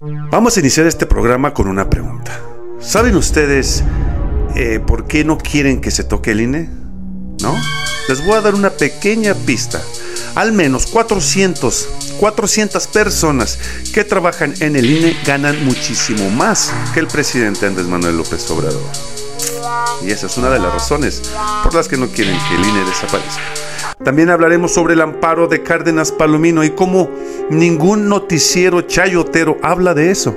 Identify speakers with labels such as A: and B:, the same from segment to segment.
A: Vamos a iniciar este programa con una pregunta. ¿Saben ustedes eh, por qué no quieren que se toque el INE? ¿No? Les voy a dar una pequeña pista. Al menos 400, 400 personas que trabajan en el INE ganan muchísimo más que el presidente Andrés Manuel López Obrador. Y esa es una de las razones por las que no quieren que el INE desaparezca. También hablaremos sobre el amparo de Cárdenas Palomino y cómo ningún noticiero chayotero habla de eso.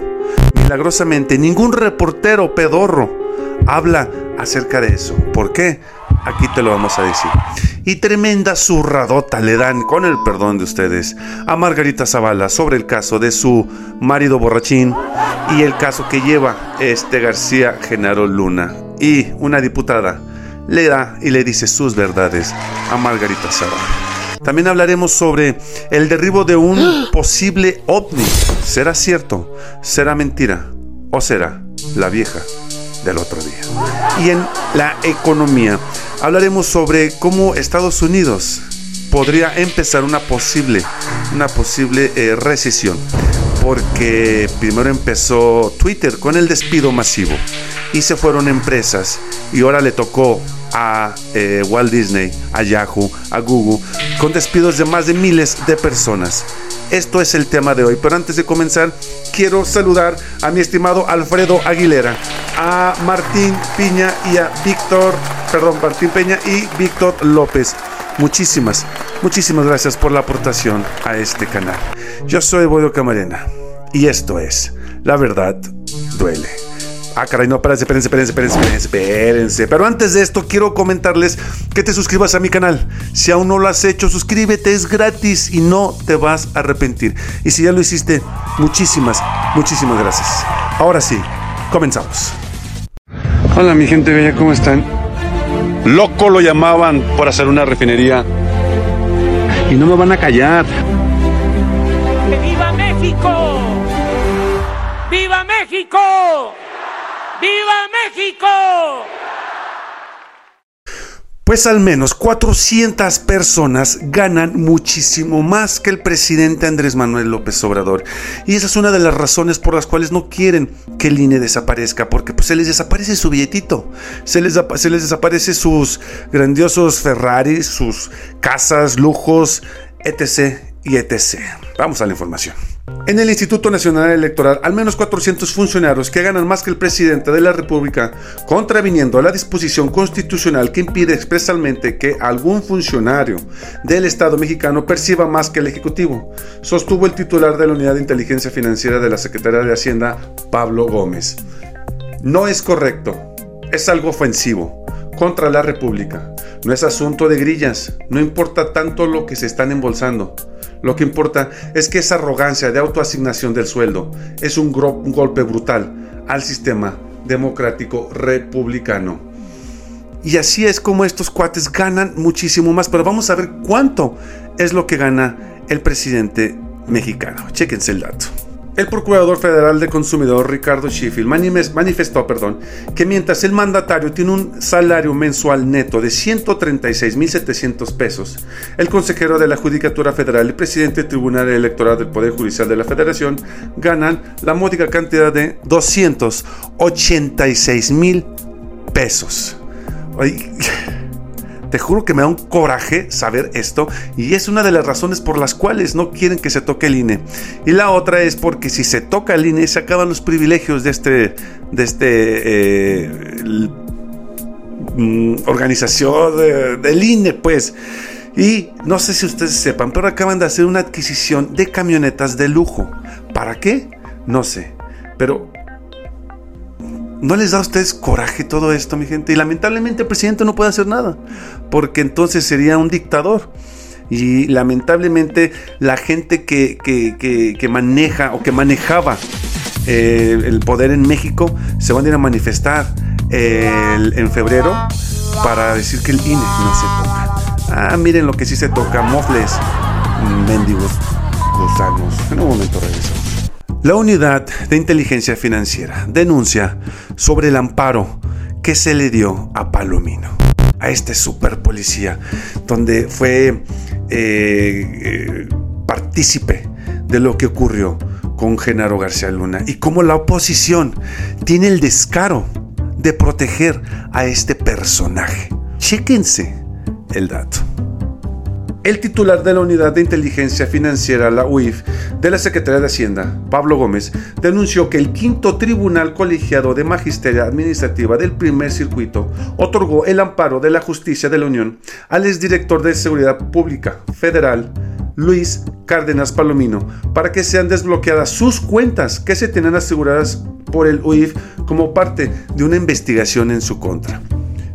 A: Milagrosamente, ningún reportero pedorro habla acerca de eso. ¿Por qué? Aquí te lo vamos a decir. Y tremenda zurradota le dan, con el perdón de ustedes, a Margarita Zavala sobre el caso de su marido borrachín y el caso que lleva este García Genaro Luna. Y una diputada le da y le dice sus verdades a Margarita Zavala. También hablaremos sobre el derribo de un posible ovni. ¿Será cierto? ¿Será mentira? ¿O será la vieja del otro día? Y en la economía hablaremos sobre cómo Estados Unidos podría empezar una posible, una posible eh, recesión. Porque primero empezó Twitter con el despido masivo y se fueron empresas y ahora le tocó a eh, Walt Disney, a Yahoo, a Google, con despidos de más de miles de personas. Esto es el tema de hoy, pero antes de comenzar quiero saludar a mi estimado Alfredo Aguilera, a Martín Piña y a Víctor, perdón, Martín Peña y Víctor López. Muchísimas, muchísimas gracias por la aportación a este canal. Yo soy Bodo Camarena y esto es La Verdad Duele. Ah, caray, no, espérense, espérense, espérense, espérense, espérense. Pero antes de esto, quiero comentarles que te suscribas a mi canal. Si aún no lo has hecho, suscríbete, es gratis y no te vas a arrepentir. Y si ya lo hiciste, muchísimas, muchísimas gracias. Ahora sí, comenzamos. Hola, mi gente bella, ¿cómo están? Loco lo llamaban por hacer una refinería. Y no me van a callar.
B: ¡Viva México! ¡Viva México! ¡Viva México!
A: Pues al menos 400 personas ganan muchísimo más que el presidente Andrés Manuel López Obrador. Y esa es una de las razones por las cuales no quieren que el INE desaparezca, porque pues, se les desaparece su billetito, se les, se les desaparece sus grandiosos Ferraris, sus casas, lujos, etc. y etc. Vamos a la información. En el Instituto Nacional Electoral, al menos 400 funcionarios que ganan más que el presidente de la República, contraviniendo la disposición constitucional que impide expresamente que algún funcionario del Estado mexicano perciba más que el Ejecutivo, sostuvo el titular de la Unidad de Inteligencia Financiera de la Secretaría de Hacienda, Pablo Gómez. No es correcto, es algo ofensivo contra la República. No es asunto de grillas, no importa tanto lo que se están embolsando. Lo que importa es que esa arrogancia de autoasignación del sueldo es un, golpe brutal al sistema democrático republicano. Y así es como estos cuates ganan muchísimo más, pero vamos a ver cuánto es lo que gana el presidente mexicano. Chéquense el dato. El Procurador Federal de Consumidor Ricardo Sheffield manifestó perdón, que mientras el mandatario tiene un salario mensual neto de 136.700 pesos, el consejero de la Judicatura Federal y presidente del Tribunal Electoral del Poder Judicial de la Federación ganan la módica cantidad de 286.000 pesos. Te juro que me da un coraje saber esto y es una de las razones por las cuales no quieren que se toque el INE. Y la otra es porque si se toca el INE se acaban los privilegios de este, de este eh, mm, organización del INE, pues. Y no sé si ustedes sepan, pero acaban de hacer una adquisición de camionetas de lujo. ¿Para qué? No sé. Pero ¿No les da a ustedes coraje todo esto, mi gente? Y lamentablemente el presidente no puede hacer nada, porque entonces sería un dictador. Y lamentablemente la gente que, que, maneja o que manejaba eh, el poder en México se van a ir a manifestar en febrero para decir que el INE no se toca. Ah, miren lo que sí se toca, mofles, mendigos, gusanos. En un momento regresamos. La Unidad de Inteligencia Financiera denuncia sobre el amparo que se le dio a Palomino, a este super policía, donde fue eh, eh, partícipe de lo que ocurrió con Genaro García Luna y cómo la oposición tiene el descaro de proteger a este personaje. Chéquense el dato. El titular de la Unidad de Inteligencia Financiera, la UIF, de la Secretaría de Hacienda, Pablo Gómez, denunció que el quinto Tribunal Colegiado de Magisteria Administrativa del primer circuito otorgó el amparo de la Justicia de la Unión al exdirector de Seguridad Pública Federal, Luis Cárdenas Palomino, para que sean desbloqueadas sus cuentas que se tienen aseguradas por el UIF como parte de una investigación en su contra.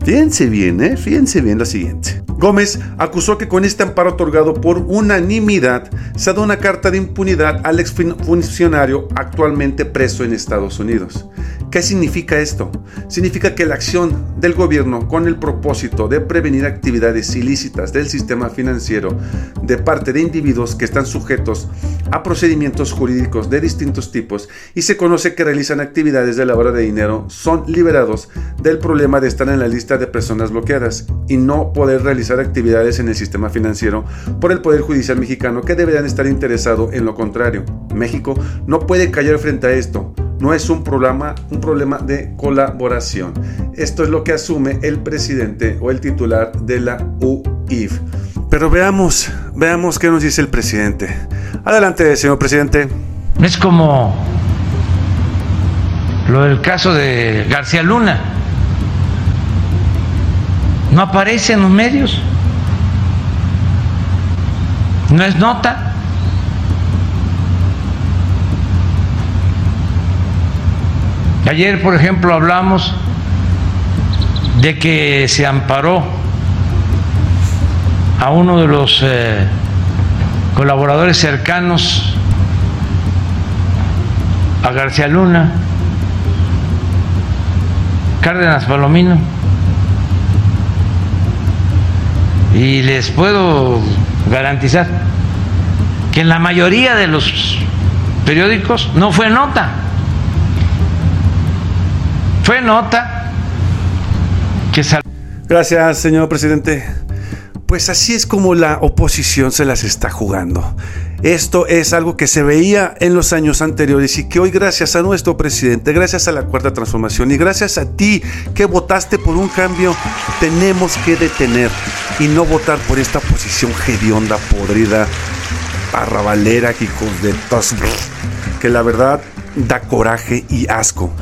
A: Fíjense bien, ¿eh? Fíjense bien lo siguiente. Gómez acusó que con este amparo otorgado por unanimidad se da una carta de impunidad al exfuncionario actualmente preso en Estados Unidos. ¿Qué significa esto? Significa que la acción del gobierno con el propósito de prevenir actividades ilícitas del sistema financiero de parte de individuos que están sujetos a procedimientos jurídicos de distintos tipos y se conoce que realizan actividades de lavado de dinero son liberados del problema de estar en la lista de personas bloqueadas y no poder realizar actividades en el sistema financiero por el Poder Judicial mexicano que deberían estar interesados en lo contrario. México no puede callar frente a esto no es un problema, un problema de colaboración. Esto es lo que asume el presidente o el titular de la UIF. Pero veamos, veamos qué nos dice el presidente. Adelante, señor presidente.
C: Es como lo del caso de García Luna. No aparece en los medios. No es nota. Ayer, por ejemplo, hablamos de que se amparó a uno de los eh, colaboradores cercanos a García Luna, Cárdenas Palomino, y les puedo garantizar que en la mayoría de los periódicos no fue nota. Fue nota que
A: Gracias, señor presidente. Pues así es como la oposición se las está jugando. Esto es algo que se veía en los años anteriores y que hoy gracias a nuestro presidente, gracias a la cuarta transformación y gracias a ti que votaste por un cambio, tenemos que detener y no votar por esta oposición hedionda, podrida, arrabalera, que de tos, que la verdad da coraje y asco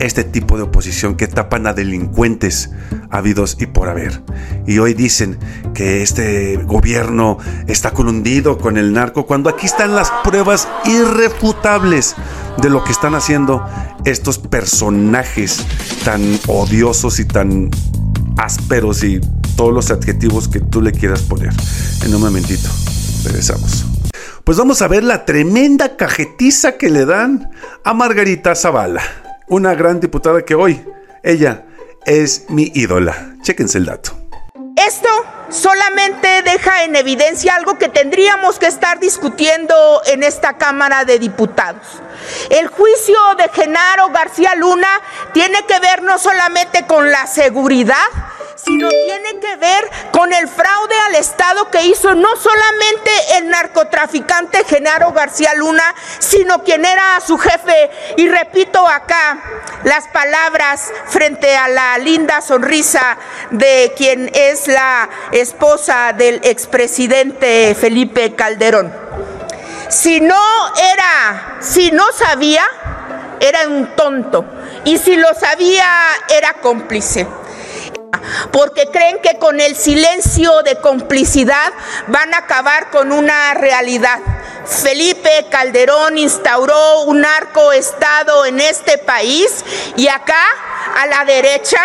A: este tipo de oposición que tapan a delincuentes habidos y por haber. Y hoy dicen que este gobierno está colundido con el narco cuando aquí están las pruebas irrefutables de lo que están haciendo estos personajes tan odiosos y tan ásperos y todos los adjetivos que tú le quieras poner. En un momentito, regresamos. Pues vamos a ver la tremenda cajetiza que le dan a Margarita Zavala una gran diputada que hoy, ella es mi ídola. Chéquense el dato.
D: Esto solamente deja en evidencia algo que tendríamos que estar discutiendo en esta Cámara de Diputados. El juicio de Genaro García Luna tiene que ver no solamente con la seguridad, tiene que ver con el fraude al Estado que hizo no solamente el narcotraficante Genaro García Luna, sino quien era su jefe. Y repito acá las palabras frente a la linda sonrisa de quien es la esposa del expresidente Felipe Calderón. Si no era, si no sabía, era un tonto. Y si lo sabía, era cómplice porque creen que con el silencio de complicidad van a acabar con una realidad. Felipe Calderón instauró un narcoestado en este país y acá a la derecha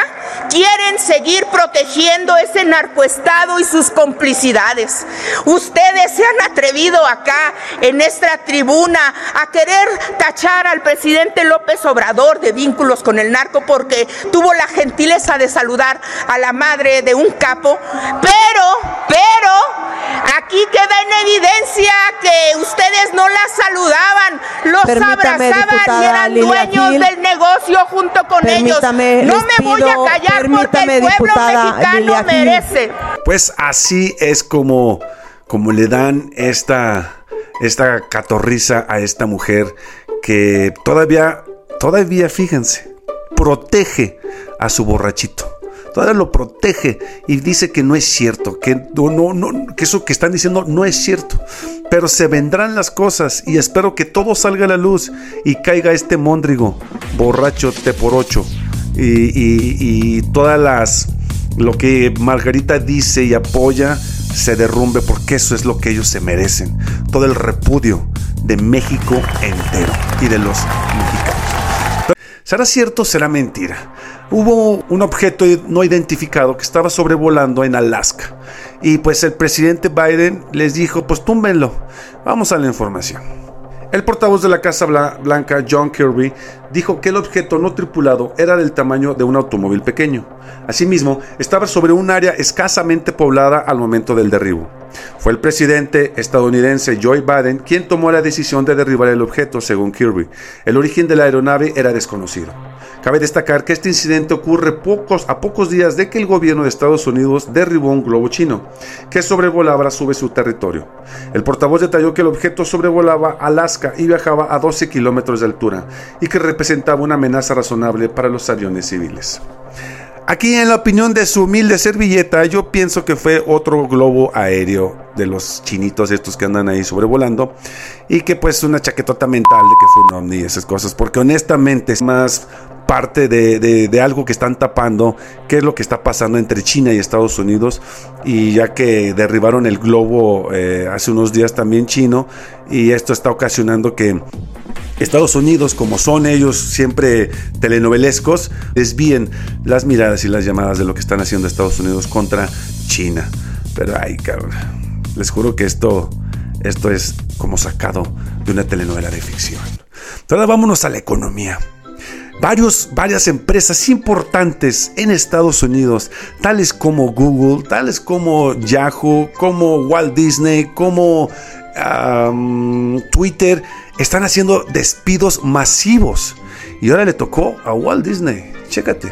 D: quieren seguir protegiendo ese narcoestado y sus complicidades. Ustedes se han atrevido acá en esta tribuna a querer tachar al presidente López Obrador de vínculos con el narco porque tuvo la gentileza de saludar a la madre de un capo, pero, pero, aquí queda en evidencia que ustedes no la saludaban, los abrazaban y eran dueños del negocio junto con ellos. No me voy a callar porque el pueblo mexicano merece.
A: Pues así es como, como le dan esta esta catorriza a esta mujer que todavía, todavía, fíjense, protege a su borrachito. Todavía lo protege y dice que no es cierto, que, no, no, que eso que están diciendo no es cierto. Pero se vendrán las cosas y espero que todo salga a la luz y caiga este móndrigo borracho te por ocho y, y todas las lo que Margarita dice y apoya se derrumbe porque eso es lo que ellos se merecen. Todo el repudio de México entero y de los mexicanos. ¿Será cierto o será mentira? Hubo un objeto no identificado que estaba sobrevolando en Alaska y pues el presidente Biden les dijo pues túmbenlo. Vamos a la información. El portavoz de la Casa Blanca, John Kirby, dijo que el objeto no tripulado era del tamaño de un automóvil pequeño. Asimismo, estaba sobre un área escasamente poblada al momento del derribo. Fue el presidente estadounidense Joe Biden quien tomó la decisión de derribar el objeto, según Kirby. El origen de la aeronave era desconocido. Cabe destacar que este incidente ocurre pocos, a pocos días de que el gobierno de Estados Unidos derribó un globo chino que sobrevolaba a su territorio. El portavoz detalló que el objeto sobrevolaba Alaska y viajaba a 12 kilómetros de altura y que representaba una amenaza razonable para los aviones civiles. Aquí en la opinión de su humilde servilleta, yo pienso que fue otro globo aéreo de los chinitos estos que andan ahí sobrevolando y que pues una chaquetota mental de que fue un ovni y esas cosas, porque honestamente es más parte de, algo que están tapando, qué es lo que está pasando entre China y Estados Unidos, y ya que derribaron el globo eh, hace unos días también chino, y esto está ocasionando que Estados Unidos, como son ellos siempre telenovelescos, desvíen las miradas y las llamadas de lo que están haciendo Estados Unidos contra China. Pero ay, cabrón, les juro que esto, esto es como sacado de una telenovela de ficción. Ahora vámonos a la economía. Varios, varias empresas importantes en Estados Unidos, tales como Google, tales como Yahoo, como Walt Disney, como Twitter, están haciendo despidos masivos. Y ahora le tocó a Walt Disney. Chécate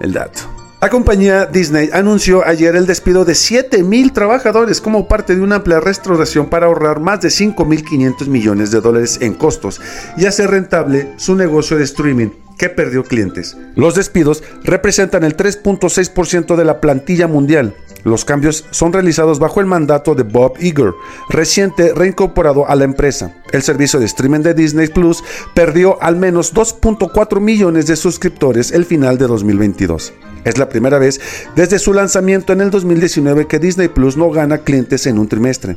A: el dato. La compañía Disney anunció ayer el despido de 7.000 trabajadores como parte de una amplia restauración para ahorrar más de 5.500 millones de dólares en costos y hacer rentable su negocio de streaming que perdió clientes. Los despidos representan el 3.6% de la plantilla mundial los cambios son realizados bajo el mandato de Bob Iger, reciente reincorporado a la empresa. El servicio de streaming de Disney Plus perdió al menos 2.4 millones de suscriptores el final de 2022. Es la primera vez desde su lanzamiento en el 2019 que Disney Plus no gana clientes en un trimestre.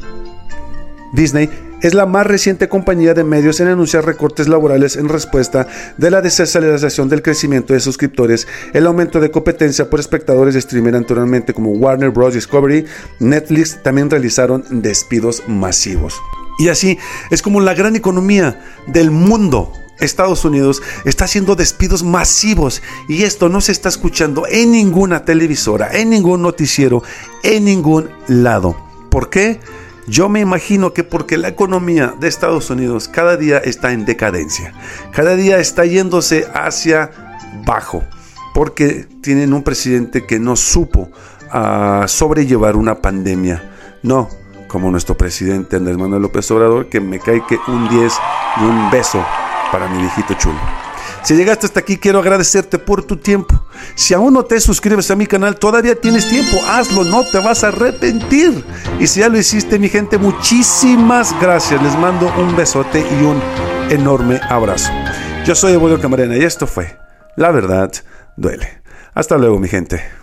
A: Disney es la más reciente compañía de medios en anunciar recortes laborales en respuesta de la desaceleración del crecimiento de suscriptores, el aumento de competencia por espectadores de streaming anteriormente como Warner Bros. Discovery, Netflix también realizaron despidos masivos. Y así es como la gran economía del mundo Estados Unidos está haciendo despidos masivos y esto no se está escuchando en ninguna televisora, en ningún noticiero, en ningún lado. ¿Por qué? Yo me imagino que porque la economía de Estados Unidos cada día está en decadencia, cada día está yéndose hacia bajo, porque tienen un presidente que no supo ah, sobrellevar una pandemia. No, como nuestro presidente Andrés Manuel López Obrador, que me cae que un 10 y un beso para mi viejito chulo. Si llegaste hasta aquí, quiero agradecerte por tu tiempo. Si aún no te suscribes a mi canal, todavía tienes tiempo. Hazlo, no te vas a arrepentir. Y si ya lo hiciste, mi gente, muchísimas gracias. Les mando un besote y un enorme abrazo. Yo soy Evolio Camarena y esto fue La Verdad Duele. Hasta luego, mi gente.